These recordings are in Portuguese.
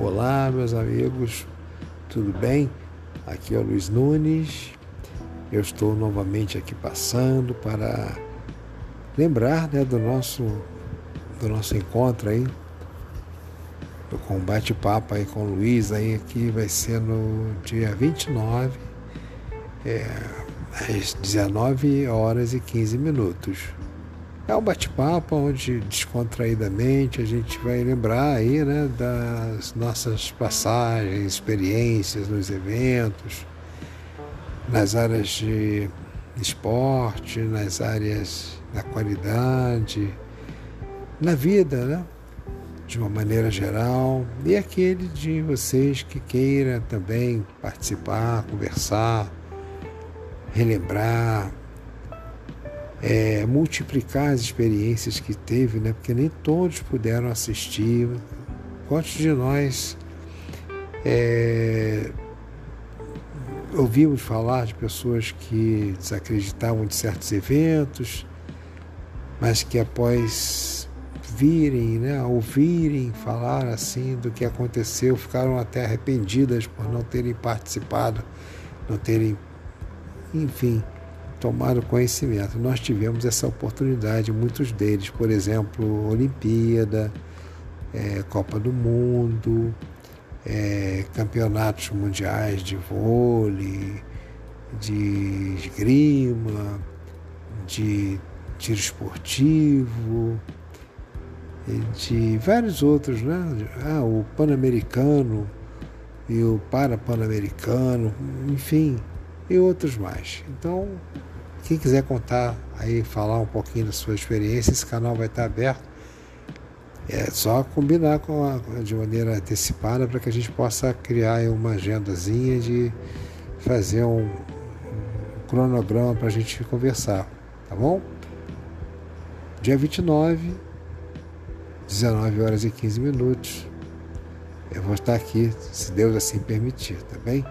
Olá, meus amigos, tudo bem? Aqui é o Luiz Nunes. Eu estou novamente aqui passando para lembrar né, do, nosso, do nosso encontro aí, com um bate-papo aí com o Luiz aí, que vai ser no dia 29, é, às 19 horas e 15 minutos. É um bate-papo onde descontraídamente a gente vai lembrar aí, né, das nossas passagens, experiências nos eventos, nas áreas de esporte, nas áreas da qualidade, na vida, né? De uma maneira geral, e aquele de vocês que queira também participar, conversar, relembrar, é, multiplicar as experiências que teve, né? porque nem todos puderam assistir. Quantos de nós é, ouvimos falar de pessoas que desacreditavam de certos eventos, mas que após virem, né, ouvirem falar assim do que aconteceu, ficaram até arrependidas por não terem participado, não terem, enfim, tomar o conhecimento. Nós tivemos essa oportunidade, muitos deles, por exemplo, Olimpíada, é, Copa do Mundo, é, campeonatos mundiais de vôlei, de esgrima, de tiro esportivo, de vários outros, né? Ah, o Pan-Americano e o Para-Pan-Americano, enfim, e outros mais. Então, quem quiser contar aí, falar um pouquinho da sua experiência, esse canal vai estar aberto. É só combinar com a, de maneira antecipada para que a gente possa criar uma agendazinha de fazer um, um cronograma para a gente conversar, tá bom? Dia 29, 19 horas e 15 minutos. Eu vou estar aqui, se Deus assim permitir, tá bem?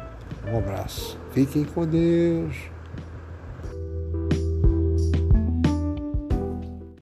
Um abraço. Fiquem com Deus.